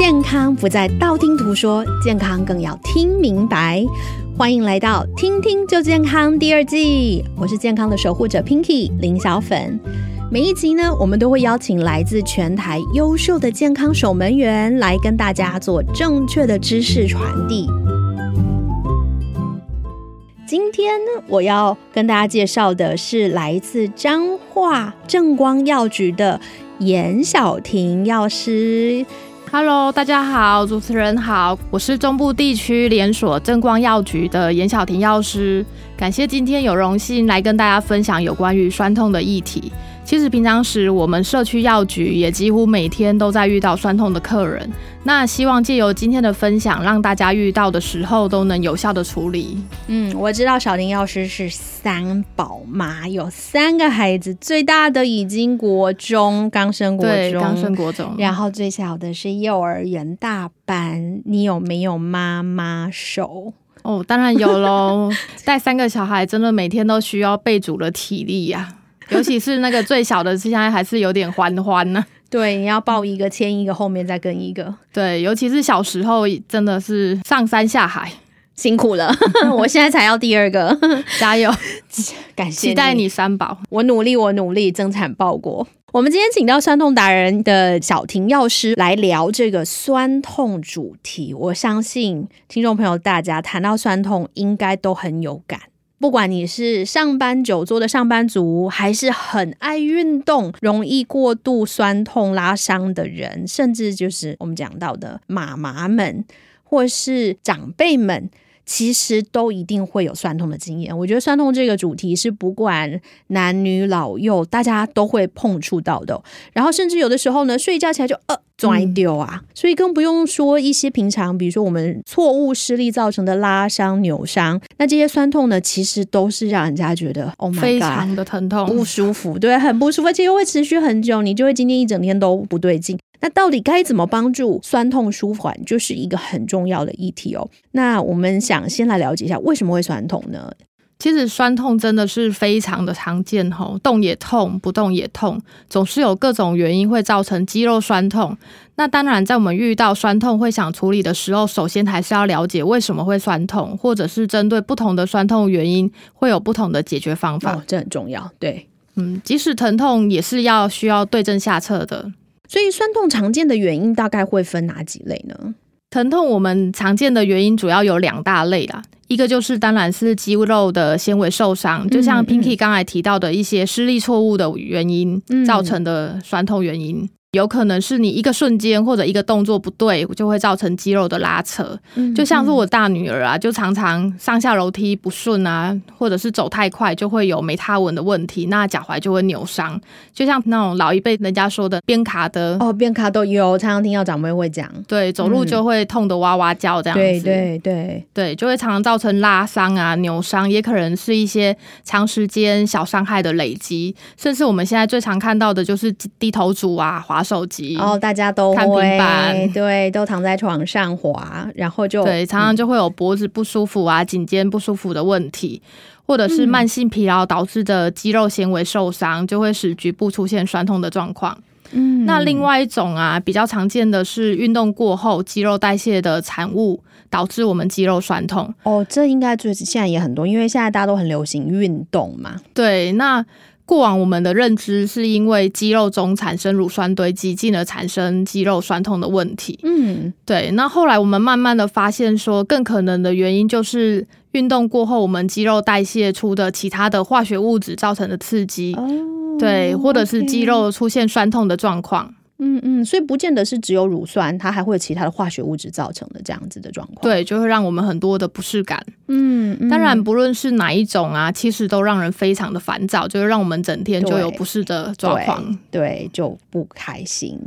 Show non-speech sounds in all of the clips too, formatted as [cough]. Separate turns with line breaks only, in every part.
健康不再道听途说，健康更要听明白。欢迎来到《听听就健康》第二季，我是健康的守护者 Pinky 林小粉。每一集呢，我们都会邀请来自全台优秀的健康守门员来跟大家做正确的知识传递。今天，我要跟大家介绍的是来自彰化正光药局的严小婷药师。
Hello，大家好，主持人好，我是中部地区连锁正光药局的严小婷药师，感谢今天有荣幸来跟大家分享有关于酸痛的议题。其实平常时我们社区药局也几乎每天都在遇到酸痛的客人，那希望借由今天的分享，让大家遇到的时候都能有效的处理。
嗯，我知道小林药师是三宝妈，有三个孩子，最大的已经国中，刚升国
对，
中，
刚升国中，
然后最小的是幼儿园大班。你有没有妈妈手？
哦，当然有喽，[laughs] 带三个小孩真的每天都需要备足了体力呀、[laughs] 尤其是那个最小的，现在还是有点欢欢呢。
对，你要抱一个牵一个，后面再跟一个，
对，尤其是小时候，真的是上山下海，
辛苦了。[laughs] 我现在才要第二个，[laughs]
加油！
感谢
期待你三宝。
我努力，我努力，增产报国。我们今天请到酸痛达人的小婷药师来聊这个酸痛主题。我相信听众朋友大家谈到酸痛，应该都很有感。不管你是上班久坐的上班族，还是很爱运动、容易过度酸痛拉伤的人，甚至就是我们讲到的妈妈们，或是长辈们。其实都一定会有酸痛的经验。我觉得酸痛这个主题是不管男女老幼，大家都会碰触到的哦。然后甚至有的时候呢，睡一觉起来就呃拽丢啊，所以更不用说一些平常，比如说我们错误施力造成的拉伤、扭伤，那这些酸痛呢，其实都是让人家觉得 Oh my
非常的疼痛，
不舒服，对，很不舒服，而且又会持续很久，你就会今天一整天都不对劲。那到底该怎么帮助酸痛舒缓，就是一个很重要的议题哦。那我们想先来了解一下为什么会酸痛呢？
其实酸痛真的是非常的常见吼，动也痛，不动也痛，总是有各种原因会造成肌肉酸痛。那当然，在我们遇到酸痛会想处理的时候，首先还是要了解为什么会酸痛，或者是针对不同的酸痛原因，会有不同的解决方法。
哦，这很重要，对。
嗯，即使疼痛也是要需要对症下策的。
所以酸痛常见的原因大概会分哪几类呢？
疼痛我们常见的原因主要有两大类啦，一个就是当然是肌肉的纤维受伤，就像
嗯
Pinky 刚才提到的一些施力错误的原因
嗯
造成的酸痛原因。有可能是你一个瞬间或者一个动作不对，就会造成肌肉的拉扯。
嗯
就像是我大女儿啊，就常常上下楼梯不顺啊，或者是走太快，就会有没踏稳的问题，那脚踝就会扭伤。就像那种老一辈人家说的边卡的，
哦，边卡都有，常常听到长辈会讲。
对，走路就会痛得哇哇叫这样子。
对对对，
对，就会常常造成拉伤啊、扭伤，也可能是一些长时间小伤害的累积，甚至我们现在最常看到的就是低头族啊、滑手机，
然后大家都
看平
会
板 [laughs]
对，都躺在床上滑，然后就
对，常常就会有脖子不舒服啊、颈肩不舒服的问题，或者是慢性疲劳导致的肌肉纤维受伤，就会使局部出现酸痛的状况。
嗯
那另外一种啊，比较常见的是运动过后肌肉代谢的产物导致我们肌肉酸痛。
哦，这应该最现在也很多，因为现在大家都很流行运动嘛。
对，那过往我们的认知是因为肌肉中产生乳酸堆积，进而产生肌肉酸痛的问题。
嗯，
对，那后来我们慢慢的发现说，更可能的原因就是运动过后，我们肌肉代谢出的其他的化学物质造成的刺激。
哦，
对，或者是肌肉出现酸痛的状况。
嗯嗯，所以不见得是只有乳酸，它还会有其他的化学物质造成的这样子的状况。，
对，就会让我们很多的不适感。
嗯，嗯
当然，不论是哪一种啊，其实都让人非常的烦躁，就会让我们整天就有不适的状况。
对就不开心。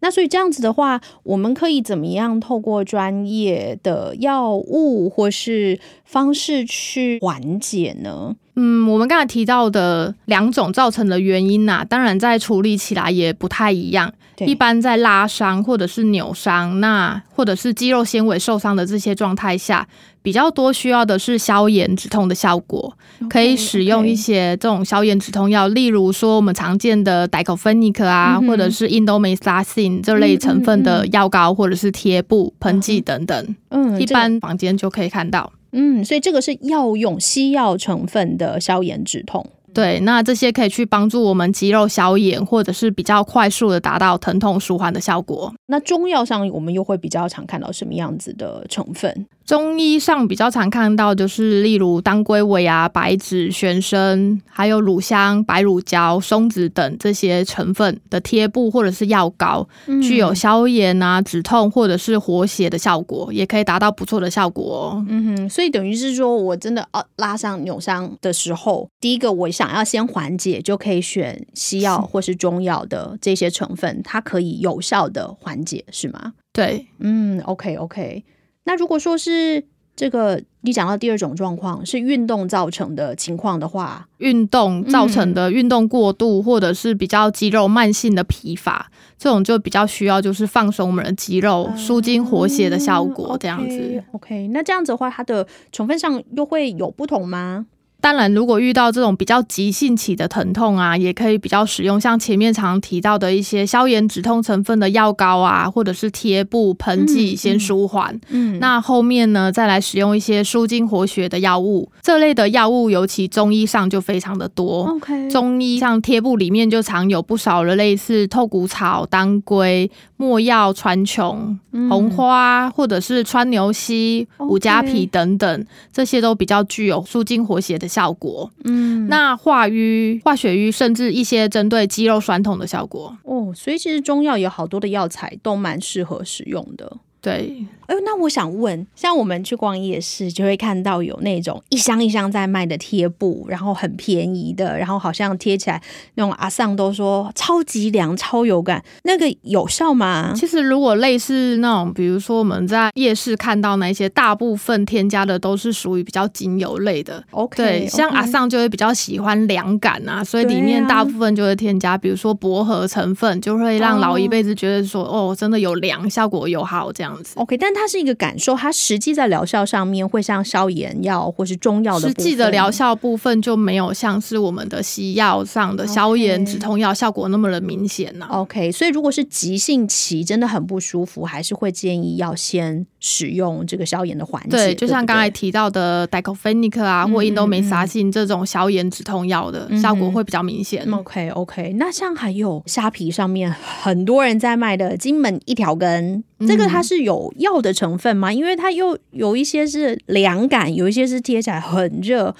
那所以这样子的话，我们可以怎么样透过专业的药物或是方式去缓解呢？
嗯，我们刚才提到的两种造成的原因呐、当然在处理起来也不太一样。
对
一般在拉伤或者是扭伤，那或者是肌肉纤维受伤的这些状态下，比较多需要的是消炎止痛的效果，可以使用一些这种消炎止痛药，例如说我们常见的 diclofenac 啊，
嗯
或者是 indomethacin 这类成分的药膏，或者是贴布、喷剂等等，
嗯，
一般房间就可以看到。
嗯，所以这个是药用西药成分的消炎止痛。
对，那这些可以去帮助我们肌肉消炎，或者是比较快速的达到疼痛舒缓的效果。
那中药上，我们又会比较常看到什么样子的成分？
中医上比较常看到就是例如当归尾啊、白芷、玄参，还有乳香、白乳胶、松子等这些成分的贴布或者是药膏，具有消炎啊、止痛或者是活血的效果，也可以达到不错的效果哦。
嗯哼，所以等于是说我真的啊拉伤扭伤的时候，第一个我想要先缓解，就可以选西药或是中药的这些成分，它可以有效的缓解，是吗？
对，
嗯，OK OK。那如果说是这个你讲到第二种状况是运动造成的情况的话，
运动造成的运动过度，或者是比较肌肉慢性的疲乏，这种就比较需要就是放松我们的肌肉、舒筋活血的效果，这样子。
OK，那这样子的话，它的成分上又会有不同吗？
当然，如果遇到这种比较急性期的疼痛啊，也可以比较使用像前面常提到的一些消炎止痛成分的药膏啊，或者是贴布、喷剂，
嗯
先舒缓。
嗯，
那后面呢，再来使用一些舒筋活血的药物。这类的药物，尤其中医上就非常的多。
OK，
中医像贴布里面就常有不少的类似透骨草、当归、没药、川穹、红花，或者是川牛膝、五加皮等等，这些都比较具有舒筋活血的效果。
嗯，
那化瘀、化血瘀，甚至一些针对肌肉酸痛的效果。
哦，所以其实中药有好多的药材都蛮适合使用的。
对，
哎，那我想问，像我们去逛夜市，就会看到有那种一箱一箱在卖的贴布，然后很便宜的，然后好像贴起来那种阿桑都说超级凉、超有感，那个有效吗？
其实如果类似那种，比如说我们在夜市看到那些，大部分添加的都是属于比较精油类的。
OK，
对，像阿
桑，
就会比较喜欢凉感啊，所以里面大部分就会添加，比如说薄荷成分，就会让老一辈子觉得说，哦，真的有凉，效果有好这样子。
OK，但它是一个感受，它实际在疗效上面会像消炎药或是中药的
实际的疗效部分就没有像是我们的西药上的消炎止痛药效果那么的明显呐、
OK，所以如果是急性期真的很不舒服，还是会建议要先使用这个消炎的环节。
对，就像
不
刚才提到的 diclofenic 啊，或
嗯
indomethacin 这种消炎止痛药的
嗯
效果会比较明显。
OK OK，那像还有虾皮上面很多人在卖的金门一条根，这个它是有药的成分吗？因为它又有一些是凉感，有一些是贴起来很热，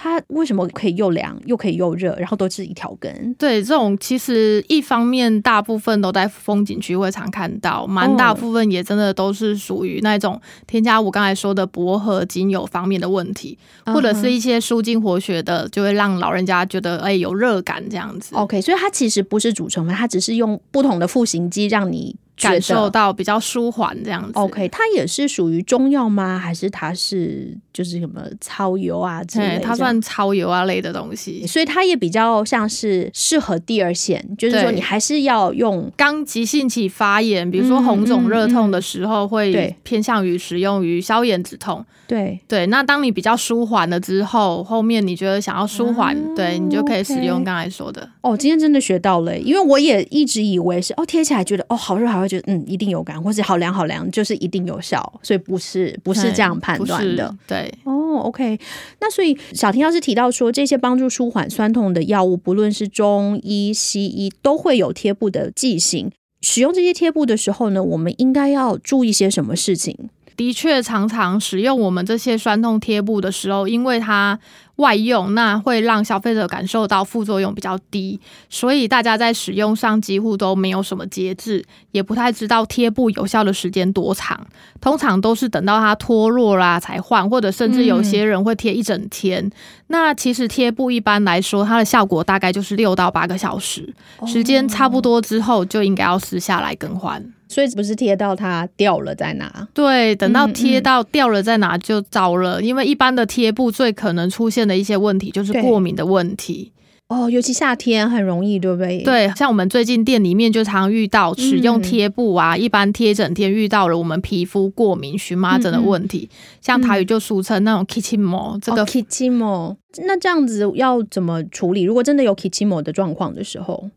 它为什么可以又凉又可以又热，然后都是一条根？
对，这种其实一方面大部分都在风景区会常看到，蛮大部分也真的都是属于那种添加我刚才说的薄荷精油方面的问题，或者是一些舒筋活血的，就会让老人家觉得哎、有热感这样子。
OK，所以它其实不是主成分，它只是用不同的赋形剂让你
感受。到比较舒缓这样子。
OK，它也是属于中药吗？还是它是就是什么超油啊之类，的？
它算超油啊类的东西。
所以它也比较像是适合第二线，就是说你还是要用
刚急性期发炎，比如说
嗯
红肿
嗯
热痛的时候，会偏向于使用于消炎止痛。
对
对，那当你比较舒缓了之后，后面你觉得想要舒缓，
啊
对你就可以使用刚才说的。
哦，今天真的学到了，因为我也一直以为是哦贴起来觉得哦好热好热，觉得嗯一定有感，或是好凉好凉，就是一定有效，所以不是不是这样判断的。
对，
哦，OK，那所以小婷要是提到说这些帮助舒缓酸痛的药物，不论是中医、西医，都会有贴布的剂型。使用这些贴布的时候呢，我们应该要注意些什么事情？
的确常常使用我们这些酸痛贴布的时候，因为它外用，那会让消费者感受到副作用比较低，所以大家在使用上几乎都没有什么节制，也不太知道贴布有效的时间多长。通常都是等到它脱落啦才换，或者甚至有些人会贴一整天。那其实贴布一般来说，它的效果大概就是六到八个小时，时间差不多之后就应该要撕下来更换。
所以不是贴到它掉了再拿。
对，等到
嗯
贴
嗯
到掉了再拿就糟了，因为一般的贴布最可能出现的一些问题就是
对
过敏的问题。
哦，尤其夏天很容易，对不对？，
对，像我们最近店里面就常遇到使用
嗯
贴布啊，一般贴整天遇到了我们皮肤过敏、荨麻疹的问题，像台语就俗称那种 kitchimo，这个
嗯哦 Kitimo，那这样子要怎么处理？如果真的有 Kitimo 的状况的时候，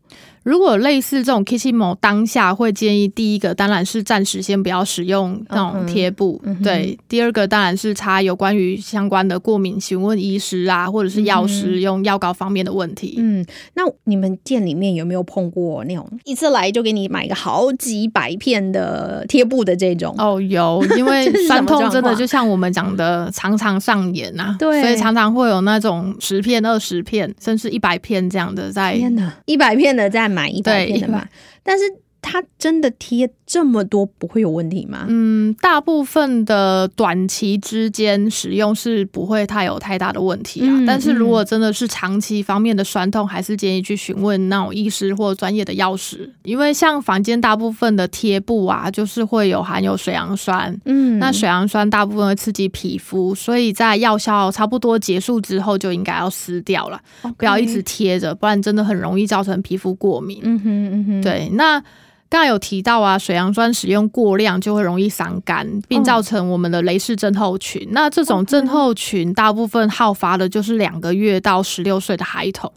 如果类似这种 Kissimo，当下会建议第一个当然是暂时先不要使用那种贴布，对。第二个当然是查有关于相关的过敏，询问医师啊，或者是药师用药膏方面的问题。
嗯，那你们店里面有没有碰过那种一次来就给你买个好几百片的贴布的这种？
哦，有，因为酸痛真的就像我们讲的，常常上演啊，
对
所以常常会有那种十片、二十片，甚至一百片这样的在。
天哪，一百片的再买一百
对
片的嘛，但是它真的贴这么多不会有问题吗？
嗯，大部分的短期之间使用是不会太有太大的问题啊。
嗯
但是如果真的是长期方面的酸痛，还是建议去询问那种医师或专业的药师，因为像房间大部分的贴布啊，就是会有含有水杨酸。
嗯
那水杨酸大部分会刺激皮肤，所以在药效差不多结束之后就应该要撕掉了，不要一直。贴着，不然真的很容易造成皮肤过敏。
嗯哼嗯哼，
对，那刚才有提到啊，水杨酸使用过量就会容易伤肝，并造成我们的雷氏症候群。那这种症候群大部分好发的就是两个月到十六岁的孩童，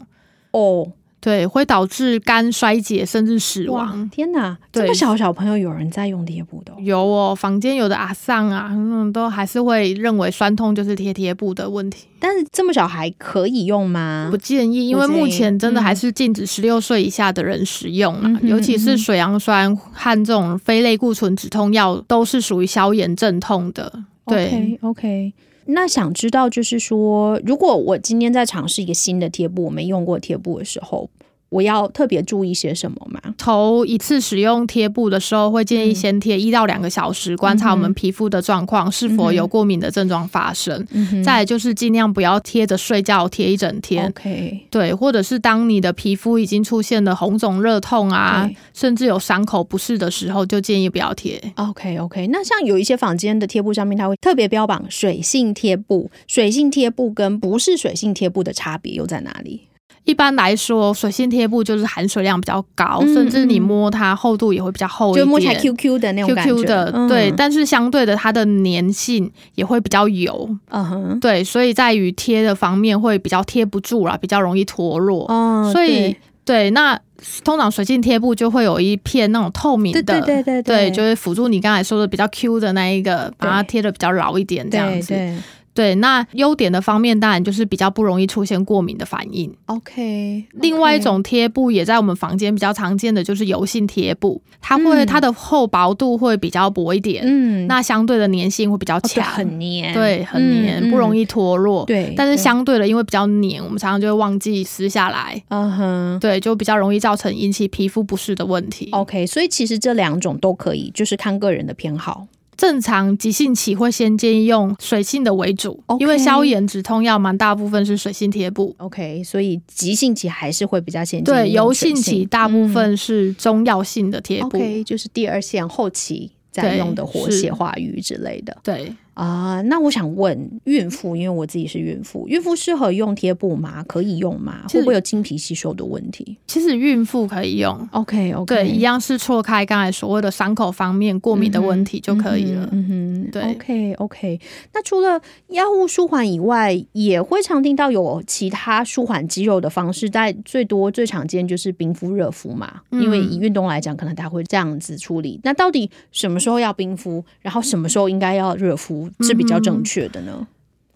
哦，
对，会导致肝衰竭甚至死
哇
亡。，
天哪，
对
这么小小朋友有人在用贴布的哦、
有哦，房间有的阿丧啊，嗯，都还是会认为酸痛就是贴贴布的问题，
但是这么小孩可以用吗
不？建议，因为目前真的
嗯
还是禁止十六岁以下的人使用啊，
嗯
尤其是水杨酸和这种非类固醇止痛药都是属于消炎镇痛的。对
OK OK。那想知道就是说，如果我今天在尝试一个新的贴布，我没用过贴布的时候，我要特别注意些什么吗？
头一次使用贴布的时候，会建议
嗯
先贴一到两个小时，观察我们皮肤的状况是否有过敏的症状发生。
嗯
再来就是尽量不要贴着睡觉贴一整天。
OK，
对，或者是当你的皮肤已经出现了红肿、热痛啊，甚至有伤口不适的时候，就建议不要贴。
OK OK，那像有一些坊间的贴布上面，它会特别标榜水性贴布。水性贴布跟不是水性贴布的差别又在哪里？
一般来说，水性贴布就是含水量比较高，
嗯
甚至你
嗯。
摸它厚度也会比较厚一点，
就摸起来 QQ 的那种感觉。
QQ 的，
嗯。
对，但是相对的，它的粘性也会比较油，
嗯哼，
对，所以在于贴的方面会比较贴不住啦，比较容易脱落，
哦，
所以
对。
对，那通常水性贴布就会有一片那种透明的，
对对对对
对，就是辅助你刚才说的比较 Q 的那一个，把它贴的比较牢一点，这样子。
对对
对，那优点的方面当然就是比较不容易出现过敏的反应。
OK，
另外一种贴布也在我们房间比较常见的就是油性贴布，它会、
嗯
它的厚薄度会比较薄一点，
嗯，
那相对的粘性会比较强，
很黏，
对很黏，不容
易。
易脱落。
对，
但是相对的，因为比较黏，我们常常就会忘记撕下来，
嗯哼。
对，就比较容易造成引起皮肤不适的问题。
OK，所以其实这两种都可以，就是看个人的偏好。
正常急性期会先建议用水性的为主因为消炎止痛药蛮大部分是水性贴布。
OK，所以急性期还是会比较先
对，油性。
性
期大部分是中药性的贴布。
OK，就是第二线后期在用的活血化瘀之类的。
对，
啊。那我想问孕妇，因为我自己是孕妇，孕妇适合用贴布吗？可以用吗？会不会有经皮吸收的问题
其实孕妇可以用。
？OK OK，
对，一样是错开刚才所谓的伤口方面过敏的问题就可以了。
嗯哼，
对
，OK OK。那除了药物舒缓以外，也会常听到有其他舒缓肌肉的方式，但最多最常见就是冰敷、热敷嘛。
嗯
因为以运动来讲，可能他会这样子处理。那到底什么时候要冰敷，然后什么时候应该要热敷是比较正确的呢？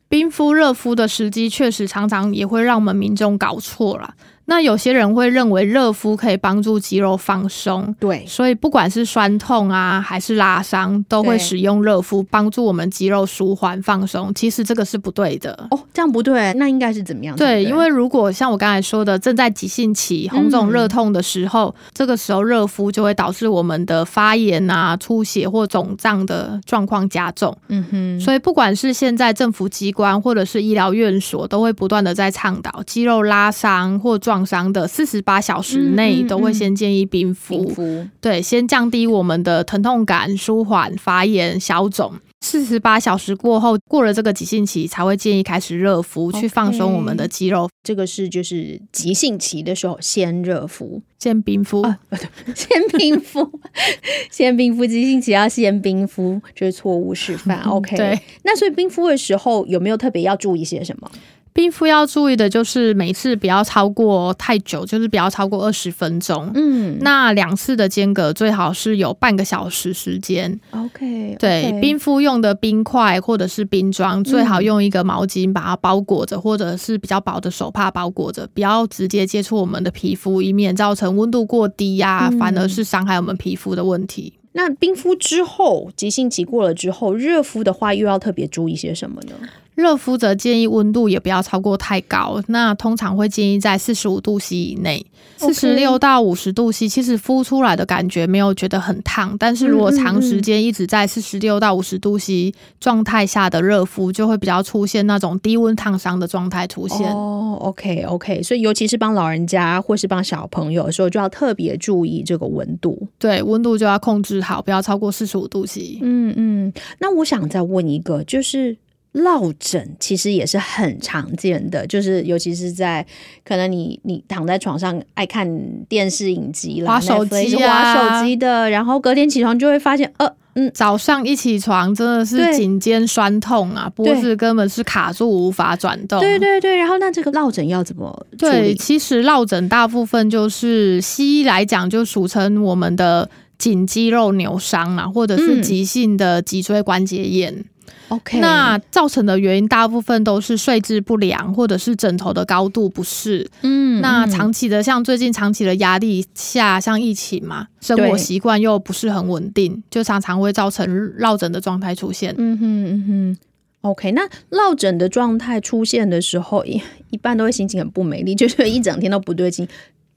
冰敷、热敷的时机确实常常也会让我们民众搞错了。那有些人会认为热敷可以帮助肌肉放松，
对，
所以不管是酸痛啊还是拉伤，都会使用热敷帮助我们肌肉舒缓放松。其实这个是不对的。
哦，这样不对，那应该是怎么样
对，因为如果像我刚才说的，正在急性期红肿热痛的时候，这个时候热敷就会导致我们的发炎啊、出血或肿胀的状况加重。
嗯哼，
所以，不管是现在政府机关或者是医疗院所，都会不断的在倡导肌肉拉伤或撞伤的四十八小时内，都会先建议冰敷。
冰敷，
对，先降低我们的疼痛感，舒缓发炎、消肿。四十八小时过后，过了这个急性期，才会建议开始热敷，去放松我们的肌肉。
这个是就是急性期的时候先热敷，
先冰敷，
啊 [laughs] 先冰敷，[laughs] 先冰敷，急性期要先冰敷，这是错误示范。[laughs] OK，
对，
那所以冰敷的时候有没有特别要注意些什么？
冰敷要注意的就是每次不要超过太久，就是不要超过二十分钟。
嗯，
那两次的间隔最好是有半个小时时间。
OK，
对，冰敷用的冰块或者是冰霜，最好用一个毛巾把它包裹着，或者是比较薄的手帕包裹着，不要直接接触我们的皮肤，以免造成温度过低呀、
嗯
反而是伤害我们皮肤的问题。
那冰敷之后，急性期过了之后，热敷的话又要特别注意些什么呢？
热敷则建议温度也不要超过太高，那通常会建议在四十五度 C 以内，四十六到五十度 C，其实敷出来的感觉没有觉得很烫，但是如果长时间一直在四十六到五十度 C 状态下的热敷，就会比较出现那种低温烫伤的状态出现。
哦，OK OK，所以尤其是帮老人家或是帮小朋友的时候，就要特别注意这个温度。
对，温度就要控制好，不要超过四十五度 C。
嗯嗯，那我想再问一个，就是落枕其实也是很常见的，就是尤其是在可能你你躺在床上爱看电视影集啦，
滑手机
滑手机的，然后隔天起床就会发现，呃，嗯，
早上一起床真的是
对。
颈肩酸痛啊，脖子根本是卡住无法转动。
对对对，然后那这个落枕要怎么处
对，其实落枕大部分就是西医来讲就俗称我们的颈肌肉扭伤啊，或者是
嗯。
急性的脊椎关节炎。
OK，
那造成的原因大部分都是睡姿不良，或者是枕头的高度不适。
嗯嗯
那长期的像最近长期的压力下，像疫情嘛，生活习惯又不是很稳定，就常常会造成落枕的状态出现。
嗯哼嗯哼。OK，那落枕的状态出现的时候，一一般都会心情很不美丽，就是一整天都不对劲，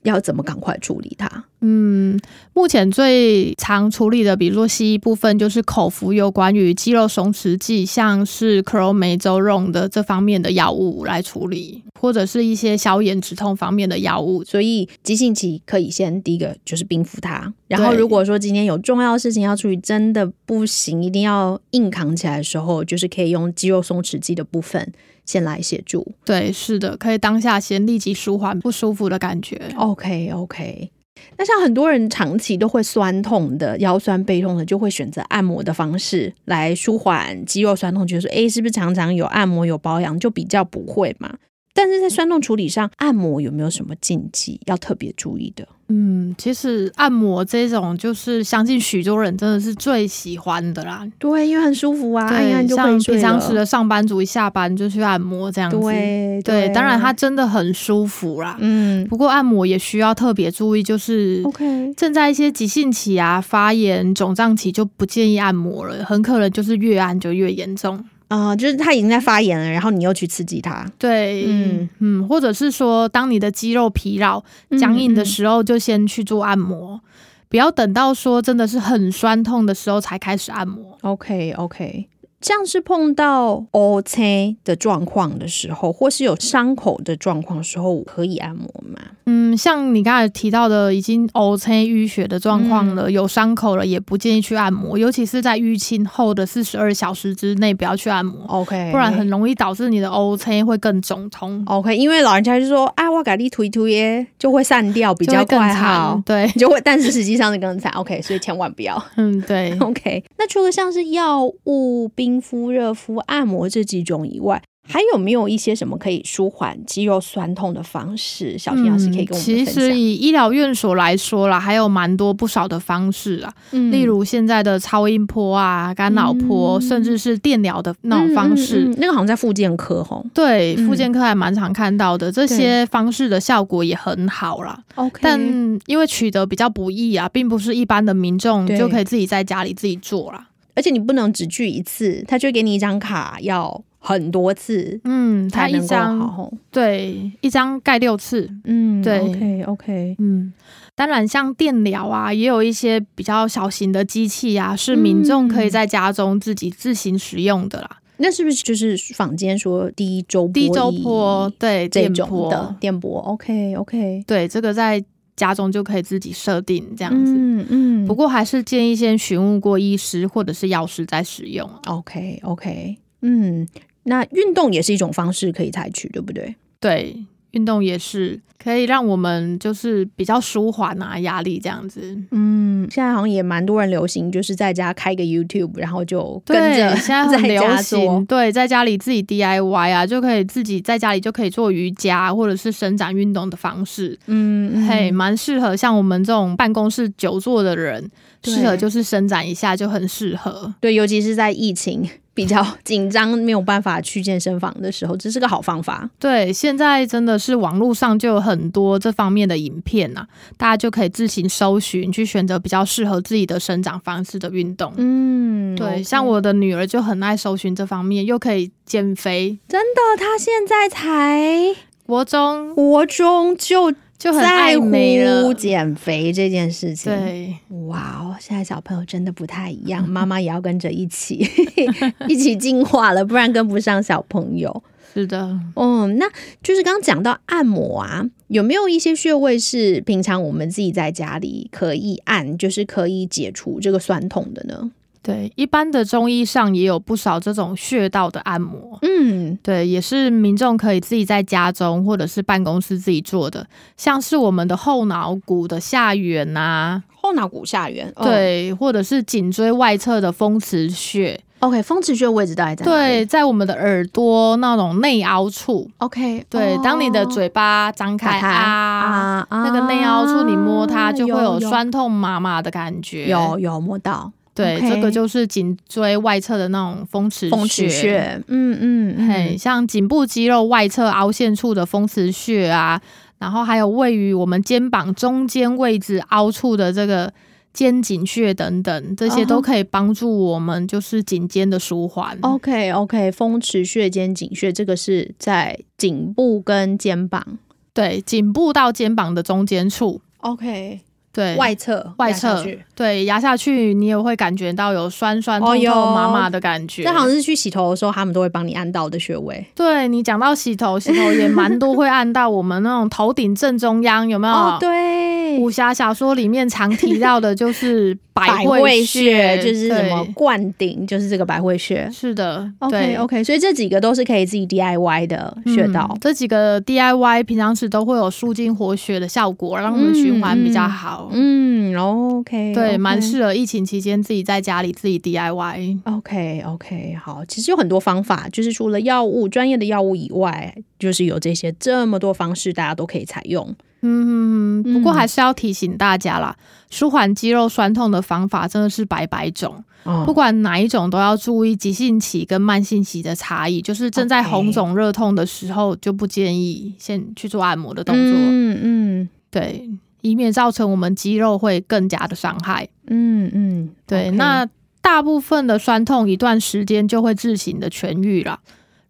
要怎么赶快处理它？
嗯，目前最常处理的，比如说西医部分，就是口服有关于肌肉松弛剂，像是 clomazone 的这方面的药物来处理，或者是一些消炎止痛方面的药物。
所以急性期可以先第一个就是冰敷它，然后如果说今天有重要的事情要处理，真的不行，一定要硬扛起来的时候，就是可以用肌肉松弛剂的部分先来协助。
对，是的，可以当下先立即舒缓不舒服的感觉。
OK OK。那像很多人长期都会酸痛的腰酸背痛的，就会选择按摩的方式来舒缓肌肉酸痛，觉得说，诶，是不是常常有按摩有保养就比较不会嘛？但是在酸痛处理上，按摩有没有什么禁忌要特别注意的？
嗯，其实按摩这种，就是相信许多人真的是最喜欢的啦。
对，因为很舒服啊，按一按，就
像平常时的上班族一下班就去按摩这样子。
对
对，当然它真的很舒服啦。
嗯
不过按摩也需要特别注意，就是
，OK，
正在一些急性期啊、发炎、肿胀期就不建议按摩了，很可能就是越按就越严重。
啊、就是他已经在发炎了，然后你又去刺激他，
对，
嗯
嗯嗯，或者是说，当你的肌肉疲劳、僵硬的时候，就先去做按摩，不要等到说真的是很酸痛的时候才开始按摩。
OK OK，像是碰到 O C 的状况的时候，或是有伤口的状况时候，可以按摩吗？
嗯，像你刚才提到的，已经 O C 淤血的状况了，有伤口了，也不建议去按摩，尤其是在淤青后的四十二小时之内不要去按摩
，OK，
不然很容易导致你的 O C 会更肿痛
，OK，因为老人家就说啊，我给你推推耶，就会散掉，比较
更
快好。，
对，
就会，但是实际上是更惨。[laughs] OK，所以千万不要。
嗯，对。[laughs]
OK，那除了像是药物、冰敷、热敷、按摩这几种以外，还有没有一些什么可以舒缓肌肉酸痛的方式？小田老师可以跟我们
其
分享。
实以医疗院所来说啦，还有蛮多不少的方式啊，
嗯
例如现在的超音波啊、干扰波，
嗯
甚至是电疗的那种方式。
那个好像在复健科吼。
对，
嗯
复健科还蛮常看到的，这些方式的效果也很好啦。
OK，
但因为取得比较不易啊，并不是一般的民众就可以自己在家里自己做啦。
而且你不能只去一次，他就会给你一张卡，要很多次
嗯，它一张。对一张盖六次。
嗯，
对
，OK OK，
嗯，当然，像电疗啊，也有一些比较小型的机器啊，是民众可以在家中自己自行使用的啦。
那是不是就是坊间说低周
低周波对
这种
电波
的电波？OK OK，
对，这个在家中就可以自己设定这样子。
嗯嗯，
不过还是建议先询问过医师或者是药师再使用。
OK OK，嗯，那运动也是一种方式可以采取，对不对？
对，运动也是可以让我们就是比较舒缓啊压力这样子。
嗯，现在好像也蛮多人流行，就是在家开个 YouTube，然后就跟
对，
着 [laughs]
现在很流行，
做。
对，在家里自己 DIY 啊，就可以自己在家里就可以做瑜伽或者是伸展运动的方式，
嗯，
嘿，蛮适合像我们这种办公室久坐的人，
对
适合就是伸展一下就很适合。
对，尤其是在疫情比较紧张，没有办法去健身房的时候，这是个好方法。
对，现在真的是网络上就有很多这方面的影片呐、大家就可以自行搜寻，去选择比较适合自己的生长方式的运动。
嗯，
对像我的女儿就很爱搜寻这方面，又可以减肥。
真的，她现在才
国中
国中就
就很
在乎，减肥这件事情。，
对，
哇哦，现在小朋友真的不太一样，[laughs] 妈妈也要跟着一起 [laughs] 一起进化了，不然跟不上小朋友。
是的。
哦，那就是刚刚讲到按摩啊，有没有一些穴位是平常我们自己在家里可以按，就是可以解除这个酸痛的呢？
对，一般的中医上也有不少这种穴道的按摩。
嗯，
对，也是民众可以自己在家中或者是办公室自己做的，像是我们的后脑骨的下缘呐、
后脑骨下缘，哦
对，或者是颈椎外侧的风池穴
，，OK，风池穴位置大概在哪
对，在我们的耳朵那种内凹处
，，OK，
对，
哦
当你的嘴巴张开啊，
啊
那个内凹处你摸它就会有
有。
酸痛麻麻的感觉，
有有摸到
对这个就是颈椎外侧的那种风池
风池穴，嗯嗯嗯，
嘿，像颈部肌肉外侧凹陷处的风池穴啊，然后还有位于我们肩膀中间位置凹处的这个肩颈穴等等，这些
哦
都可以帮助我们就是颈肩的舒缓。
OK OK，风池穴、肩颈穴，这个是在颈部跟肩膀。
对，颈部到肩膀的中间处
，，OK，
对，
外侧
外侧对压下去，你也会感觉到有酸酸痛痛麻麻的感觉。
这好像是去洗头的时候，他们都会帮你按到的穴位。
对你讲到洗头，洗头也蛮多会按到我们那种头顶正中央，有没有？
哦，对，
武侠小说里面常提到的就是百
百
会
会穴就是什么
对
灌顶，就是这个百会穴。
是的
OK
对
OK，所以这几个都是可以自己 DIY 的穴道
嗯。这几个 DIY 平常时都会有舒筋活血的效果，让我们循环比较好。
嗯，OK，
对，蛮
是。
适合疫情期间自己在家里自己 DIY。
OK OK，好，其实有很多方法，就是除了药物专业的药物以外，就是有这些这么多方式，大家都可以采用。
嗯，不过还是要提醒大家啦，舒缓肌肉酸痛的方法真的是百百种，
哦
不管哪一种都要注意急性期跟慢性期的差异。就是正在红肿热痛的时候，就不建议先去做按摩的动作。
嗯嗯
对，以免造成我们肌肉会更加的伤害。
嗯嗯，
对那大部分的酸痛一段时间就会自行的痊愈了。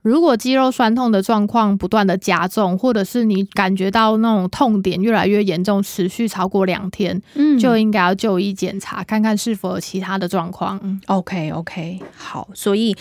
如果肌肉酸痛的状况不断的加重，或者是你感觉到那种痛点越来越严重，持续超过两天，
嗯
就应该要就医检查，看看是否有其他的状况。
OK OK，好，所以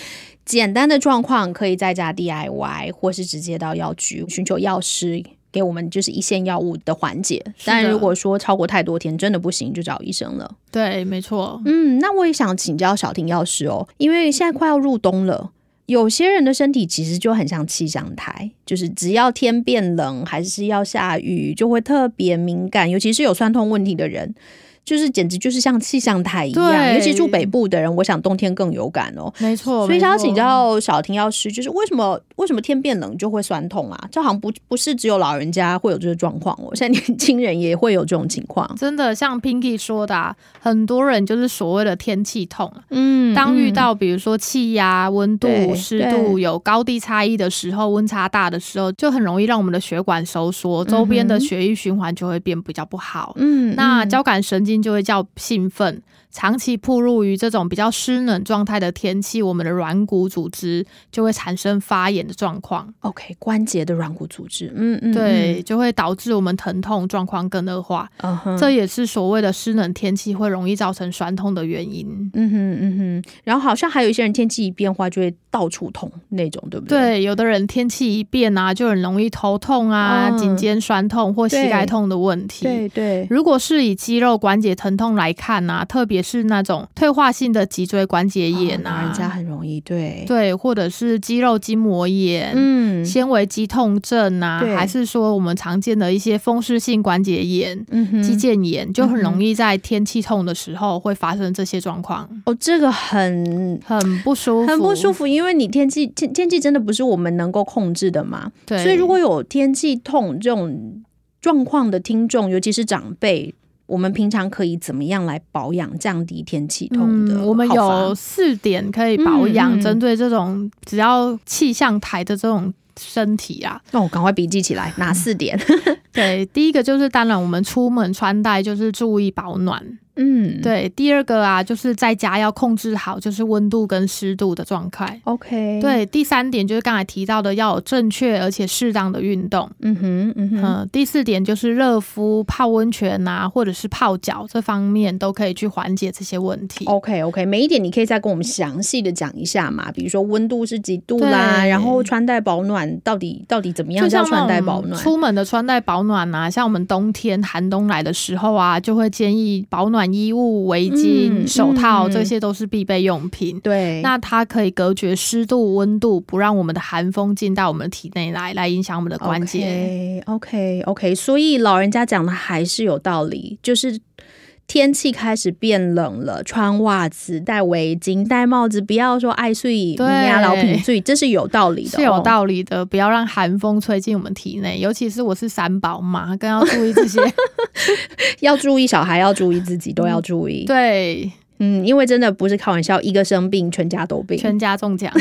简单的状况可以在家 DIY，或是直接到药局寻求药师。给我们就是一线药物的缓解，但如果说超过太多天，真的不行，就找医生了。
对，没错。
嗯，那我也想请教小婷药师哦，因为现在快要入冬了，有些人的身体其实就很像气象台，就是只要天变冷还是要下雨，就会特别敏感，尤其是有酸痛问题的人。就是简直就是像气象台一样，尤其住北部的人，我想冬天更有感哦。
没错，
所以想要请教小婷药师，就是为什么为什么天变冷就会酸痛啊？这好像不不是只有老人家会有这个状况哦，现在年轻人也会有这种情况。
真的像 Pinky 说的、啊，很多人就是所谓的天气痛啊。
嗯
当遇到比如说气压、温度、湿度有高低差异的时候，温差大的时候，就很容易让我们的血管收缩，周边的血液循环就会变比较不好。
嗯
那交感神经就会叫兴奋，长期暴露于这种比较湿冷状态的天气，我们的软骨组织就会产生发炎的状况。
OK，关节的软骨组织，嗯嗯，
对，就会导致我们疼痛状况更恶化。
嗯哼，
这也是所谓的湿冷天气会容易造成酸痛的原因。
嗯哼嗯哼，然后好像还有一些人天气一变化就会到处痛那种，对不对？
对，有的人天气一变啊，就很容易头痛啊、
嗯
颈肩酸痛或膝盖痛的问题。
对对，
如果是以肌肉关节疼痛来看啊，特别是那种退化性的脊椎关节炎
哦老
啊，
人家很容易对，
对，或者是肌肉筋膜炎。
嗯。
纤维肌痛症啊，还是说我们常见的一些风湿性关节炎、
嗯
肌腱炎，就很容易在天气痛的时候会发生这些状况，
哦，这个很
很不舒服，
很不舒服，因为你天气天天气真的不是我们能够控制的嘛，
对，
所以如果有天气痛这种状况的听众，尤其是长辈。我们平常可以怎么样来保养、降低天气痛的、
嗯，我们有四点可以保养，针对这种只要气象台的这种身体啊。
那我赶快笔记起来，哪四点？[laughs]
对，第一个就是当然我们出门穿戴就是注意保暖。
嗯，
对，第二个啊，就是在家要控制好就是温度跟湿度的状态。
，OK，，
对，第三点就是刚才提到的，要有正确而且适当的运动。
嗯哼，嗯哼，
嗯，第四点就是热敷、泡温泉啊，或者是泡脚这方面都可以去缓解这些问题。
OK OK，每一点你可以再跟我们详细的讲一下嘛，比如说温度是几度啦，然后穿戴保暖到底到底怎么样
就像
叫穿戴保暖？
出门的穿戴保暖啊，像我们冬天寒冬来的时候啊，就会建议保暖衣物、围巾、
嗯
手套，
嗯
这些都是必备用品。
对，
那它可以隔绝湿度、温度，不让我们的寒风进到我们的体内来，来影响我们的关节。
OK OK，所以老人家讲的还是有道理，就是。天气开始变冷了，穿袜子、戴围巾、戴帽子，不要说爱睡、
对
呀老品睡，这是有道理的、哦，
是有道理的，不要让寒风吹进我们体内，尤其是我是三宝妈，更要注意这些。[laughs]
要注意小孩，要注意自己，都要注意。
对，
嗯，因为真的不是开玩笑，一个生病，全家都病。
全家中奖。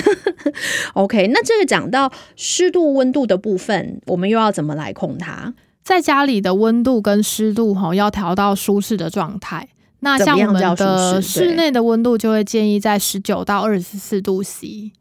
[laughs]
OK，那这个讲到湿度、温度的部分，我们又要怎么来控它？
在家里的温度跟湿度哈，要调到舒适的状态。那像我们的室内的温度就会建议在十九到二十四度 C，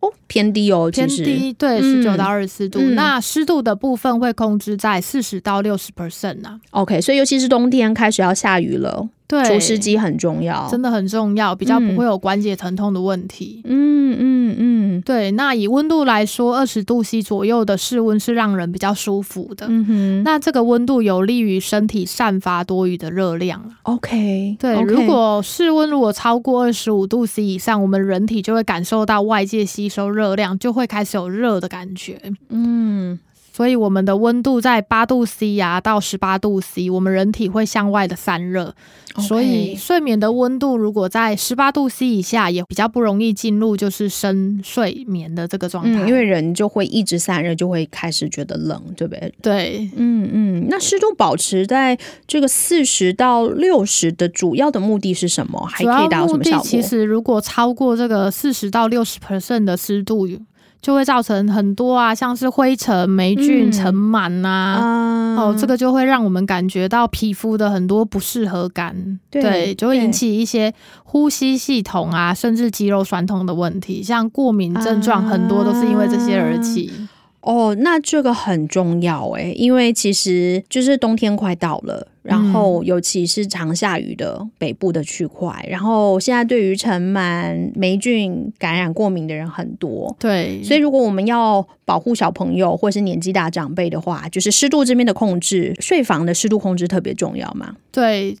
哦，偏低哦，
偏低，对，
嗯
十九到二十四度。
嗯
那湿度的部分会控制在四十到六十 percent 啊。
OK，所以尤其是冬天开始要下雨了，
对，
除湿机很重要。
真的很重要，比较
嗯
不会有关节疼痛的问题。
嗯嗯嗯
对，那以温度来说，二十度 C 左右的室温是让人比较舒服的。
嗯哼，
那这个温度有利于身体散发多余的热量啊。
OK，
对如果室温如果超过二十五度 C 以上，我们人体就会感受到外界吸收热量，就会开始有热的感觉。
嗯
所以我们的温度在八度 C 呀、到十八度 C，我们人体会向外的散热。所以睡眠的温度如果在十八度 C 以下，也比较不容易进入就是深睡眠的这个状态。
嗯，因为人就会一直散热，就会开始觉得冷，对不对？
对
嗯嗯，那湿度保持在这个四十到六十的主要的目的是什么？还可以达到什么效果？
其实如果超过这个四十到六十 percent 的湿度，就会造成很多啊，像是灰尘、霉菌、
嗯。
尘螨呐、
啊。
哦，这个就会让我们感觉到皮肤的很多不适合感，
对对
就会引起一些呼吸系统啊，甚至肌肉酸痛的问题，像过敏症状，很多都是因为这些而起。
哦，那这个很重要诶，因为其实就是冬天快到了，然
嗯
后尤其是常下雨的北部的区块，然后现在对于尘螨、霉菌感染过敏的人很多。
对，
所以，如果我们要保护小朋友或是年纪大长辈的话，就是湿度这边的控制，睡房的湿度控制特别重要嘛。
对，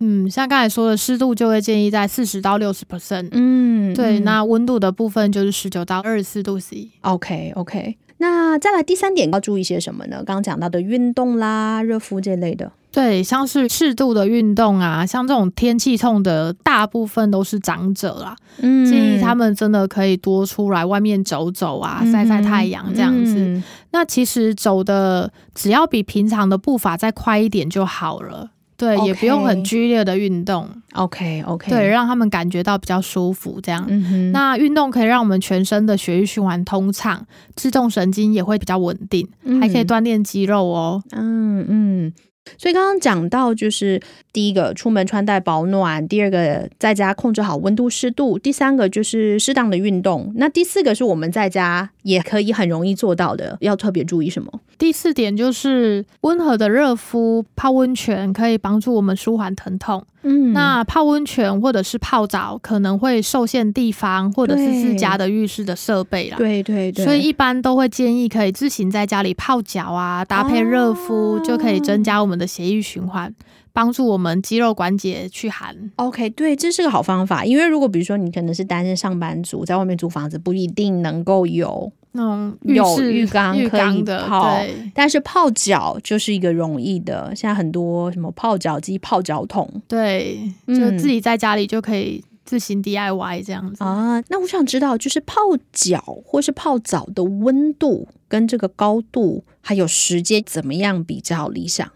嗯，像刚才说的，湿度就会建议在四十到六十 percent。
嗯
对，那温度的部分就是十九到二十四度 C。
OK OK。那再来第三点要注意些什么呢？刚刚讲到的运动啦、热敷这类的。
对，像是适度的运动啊，像这种天气痛的，大部分都是长者啦，
嗯
建议他们真的可以多出来外面走走啊，晒晒太阳这样子。
嗯
那其实走的只要比平常的步伐再快一点就好了。对也不用很剧烈的运动
OK OK。
对，，让他们感觉到比较舒服这样。
嗯，
那运动可以让我们全身的血液循环通畅，自动神经也会比较稳定，还可以锻炼肌肉哦。
嗯嗯，所以刚刚讲到，就是第一个出门穿戴保暖，第二个在家控制好温度湿度，第三个就是适当的运动。那第四个是我们在家也可以很容易做到的，要特别注意什么？
第四点就是温和的热敷，泡温泉可以帮助我们舒缓疼痛。
嗯
那泡温泉或者是泡澡可能会受限地方或者是自家的浴室的设备啦。
对对对，
所以一般都会建议可以自行在家里泡脚啊，搭配热敷、
哦
就可以增加我们的血液循环，帮助我们肌肉关节去寒。
OK，对，这是个好方法。因为如果比如说你可能是单身上班族，在外面租房子，不一定能够有，
那种
有浴缸
浴
可以
缸的，
泡
对
但是泡脚就是一个容易的。现在很多什么泡脚机、泡脚桶
对，
嗯
就自己在家里就可以自行 DIY 这样子。
啊，那我想知道，就是泡脚或是泡澡的温度跟这个高度还有时间怎么样比较理想？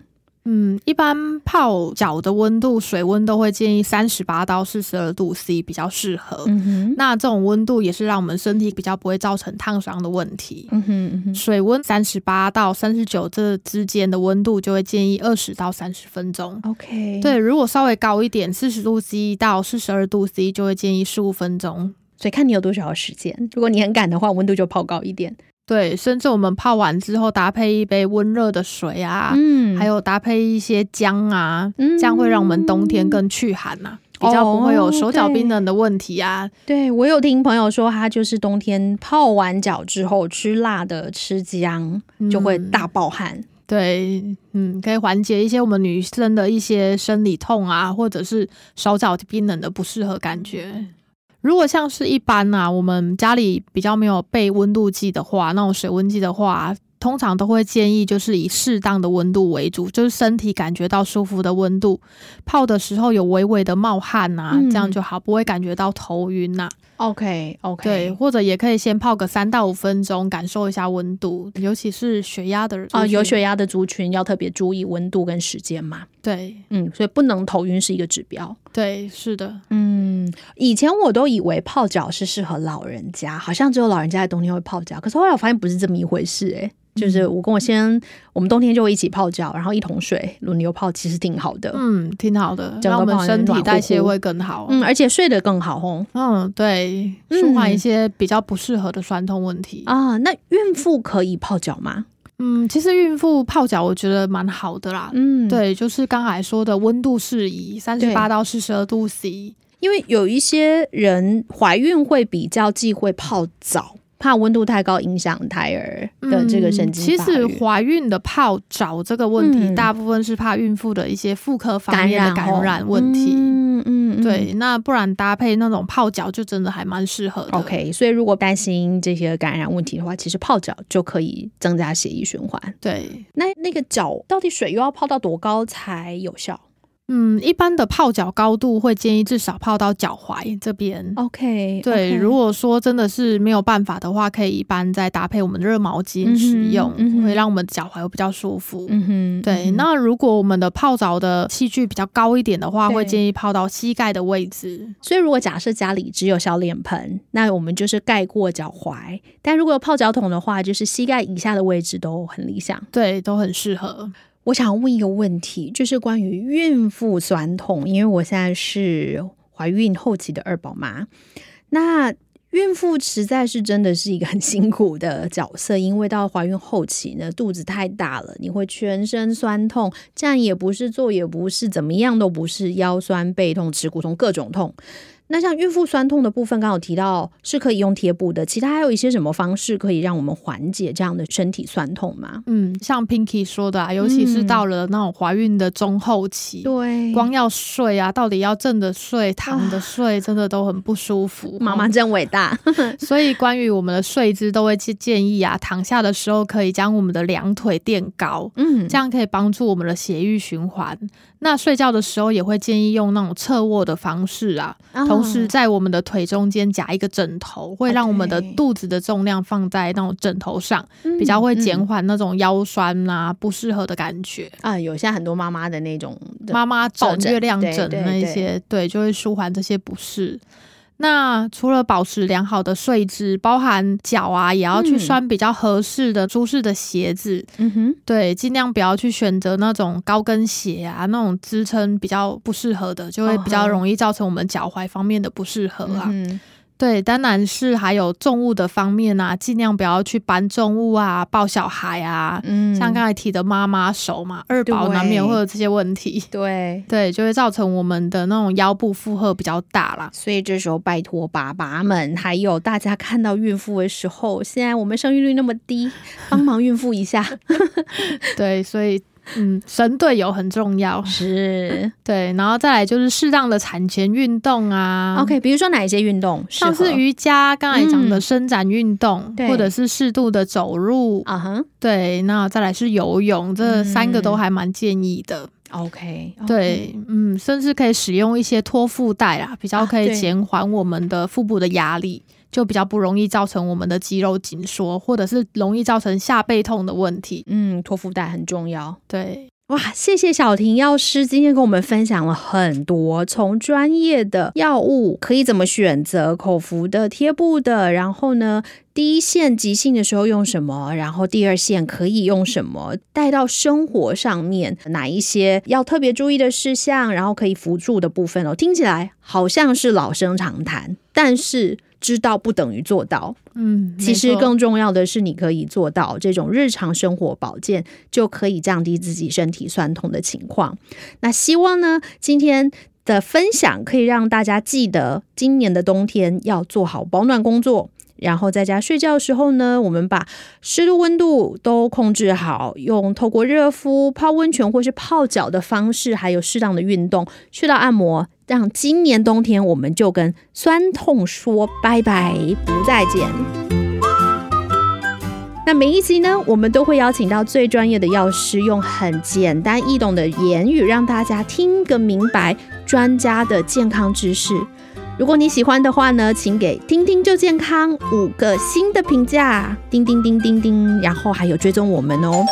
嗯，一般泡脚的温度，水温都会建议三十八到四十二度 C 比较适合。
嗯哼，
那这种温度也是让我们身体比较不会造成烫伤的问题。
嗯哼，嗯哼，
水温三十八到三十九这之间的温度，就会建议二十到三十分钟。
OK，，
对，如果稍微高一点，四十度 C 到四十二度 C，就会建议十五分钟。
所以看你有多少时间。如果你很赶的话，温度就泡高一点。
对，甚至我们泡完之后，搭配一杯温热的水啊，
嗯
还有搭配一些姜啊，
嗯
这样会让我们冬天更驱寒呐、比较不会有手脚冰冷的问题啊。
对我有听朋友说，他就是冬天泡完脚之后吃辣的、吃姜就会
嗯
大爆汗。
对，嗯，可以缓解一些我们女生的一些生理痛啊，或者是手脚冰冷的不适合感觉。如果像是一般啊，我们家里比较没有备温度计的话，那种水温计的话，通常都会建议就是以适当的温度为主，就是身体感觉到舒服的温度，泡的时候有微微的冒汗啊，
嗯。
这样就好，不会感觉到头晕呐、
OK OK，
对，或者也可以先泡个三到五分钟，感受一下温度，尤其是血压的人
啊、有血压的族群要特别注意温度跟时间嘛。
对。
嗯，所以不能头晕是一个指标。
对，是的，
嗯，以前我都以为泡脚是适合老人家，好像只有老人家在冬天会泡脚。可是后来我发现不是这么一回事、欸，就是我跟我先，我们冬天就会一起泡脚，然后一桶水轮流泡，其实挺好的。
嗯，挺好的，
整个
让我们身体代谢会更好。
嗯，而且睡得更好哦。
嗯，对，舒缓一些比较不适合的酸痛问题。
啊，那孕妇可以泡脚吗？
嗯，其实孕妇泡脚我觉得蛮好的啦。
嗯，，
对，就是刚才说的温度适宜，三十八到四十二度 C。
因为有一些人怀孕会比较忌讳泡澡，怕温度太高影响胎儿的这个神经
嗯其实怀孕的泡澡这个问题，
嗯
大部分是怕孕妇的一些妇科方面的
感染
问题。
嗯嗯，嗯
对，那不然搭配那种泡脚就真的还蛮适合的。
OK，所以如果担心这些感染问题的话，其实泡脚就可以增加血液循环。
对，
那那个脚到底水又要泡到多高才有效
嗯，一般的泡脚高度会建议至少泡到脚踝这边。
？OK，
对，如果说真的是没有办法的话，可以一般再搭配我们的热毛巾使用，
嗯嗯
会让我们脚踝会比较舒服。
嗯哼，
对，
嗯哼
那如果我们的泡澡的器具比较高一点的话，会建议泡到膝盖的位置。
所以如果假设家里只有小脸盆，那我们就是盖过脚踝；但如果有泡脚桶的话，就是膝盖以下的位置都很理想。
对，都很适合。
我想问一个问题，就是关于孕妇酸痛，因为我现在是怀孕后期的二宝妈，那孕妇实在是真的是一个很辛苦的角色，因为到怀孕后期呢，肚子太大了，你会全身酸痛，站也不是，坐也不是，怎么样都不是，腰酸背痛、耻骨痛，各种痛。那像孕妇酸痛的部分，刚刚有提到是可以用贴布的，其他还有一些什么方式可以让我们缓解这样的身体酸痛吗？
嗯，像 Pinky 说的啊，尤其是
嗯
到了那种怀孕的中后期，
对
光要睡啊，到底要正着睡、躺着睡，真的都很不舒服。
妈妈真伟大。[laughs]
所以关于我们的睡姿，都会建建议啊，躺下的时候可以将我们的两腿垫高，
嗯
这样可以帮助我们的血液循环。那睡觉的时候也会建议用那种侧卧的方式啊，同时在我们的腿中间夹一个枕头，会让我们的肚子的重量放在那种枕头上，
嗯
比较会减
嗯
缓那种腰酸啊不适合的感觉。
啊，有现在很多妈妈的那种
妈妈枕、
抱
月亮枕那一些，对，就会舒缓这些不适。那除了保持良好的睡姿，包含脚啊，也要去
嗯
穿比较合适的、舒适的鞋子。
嗯哼，
对，尽量不要去选择那种高跟鞋啊，那种支撑比较不适合的，就会比较容易造成我们脚踝方面的不适合啊。
嗯哼
对，当然是还有重物的方面啊，尽量不要去搬重物啊，抱小孩啊。
嗯
像刚才提的妈妈手嘛，二宝难免会有这些问题。
对。
对，就会造成我们的那种腰部负荷比较大啦。
所以这时候拜托爸爸们，还有大家看到孕妇的时候，现在我们生育率那么低，帮忙孕妇一下。[laughs]
对，所以嗯，神队友很重要。
是 [laughs]
对，然后再来就是适当的产前运动啊。
OK，比如说哪一些运动适合？
像是瑜伽，刚才讲的
嗯
伸展运动，
对
或者是适度的走路，
啊哈
对，那再来是游泳，这三个都还蛮建议的。
，OK，
对，嗯，甚至可以使用一些托腹带啦，比较可以减缓我们的腹部的压力，就比较不容易造成我们的肌肉紧缩，或者是容易造成下背痛的问题。
嗯，托腹带很重要。
对，
哇，谢谢小婷药师今天跟我们分享了很多，从专业的药物可以怎么选择，口服的、贴布的，然后呢，第一线急性的时候用什么，然后第二线可以用什么，带到生活上面哪一些要特别注意的事项，然后可以辅助的部分哦，听起来好像是老生常谈，但是知道不等于做到。
嗯，
其实更重要的是，你可以做到这种日常生活保健，就可以降低自己身体酸痛的情况。那希望呢，今天的分享可以让大家记得，今年的冬天要做好保暖工作。然后在家睡觉的时候呢，我们把湿度、温度都控制好，用透过热敷、泡温泉或是泡脚的方式，还有适当的运动、去到按摩，让今年冬天我们就跟酸痛说拜拜，不再见。那每一集呢，我们都会邀请到最专业的药师，用很简单易懂的言语，让大家听个明白专家的健康知识。如果你喜欢的话呢，请给“听听就健康”五个新的评价，叮叮叮叮叮，然后还有追踪我们哦。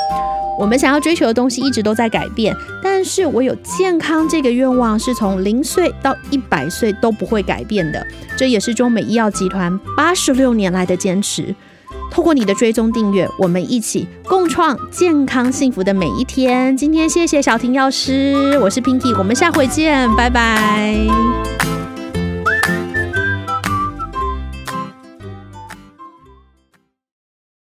我们想要追求的东西一直都在改变，但是我有健康这个愿望是从零岁到一百岁都不会改变的，这也是中美医药集团八十六年来的坚持。透过你的追踪订阅，我们一起共创健康幸福的每一天。今天谢谢小婷药师，我是 Pinky，我们下回见，拜拜。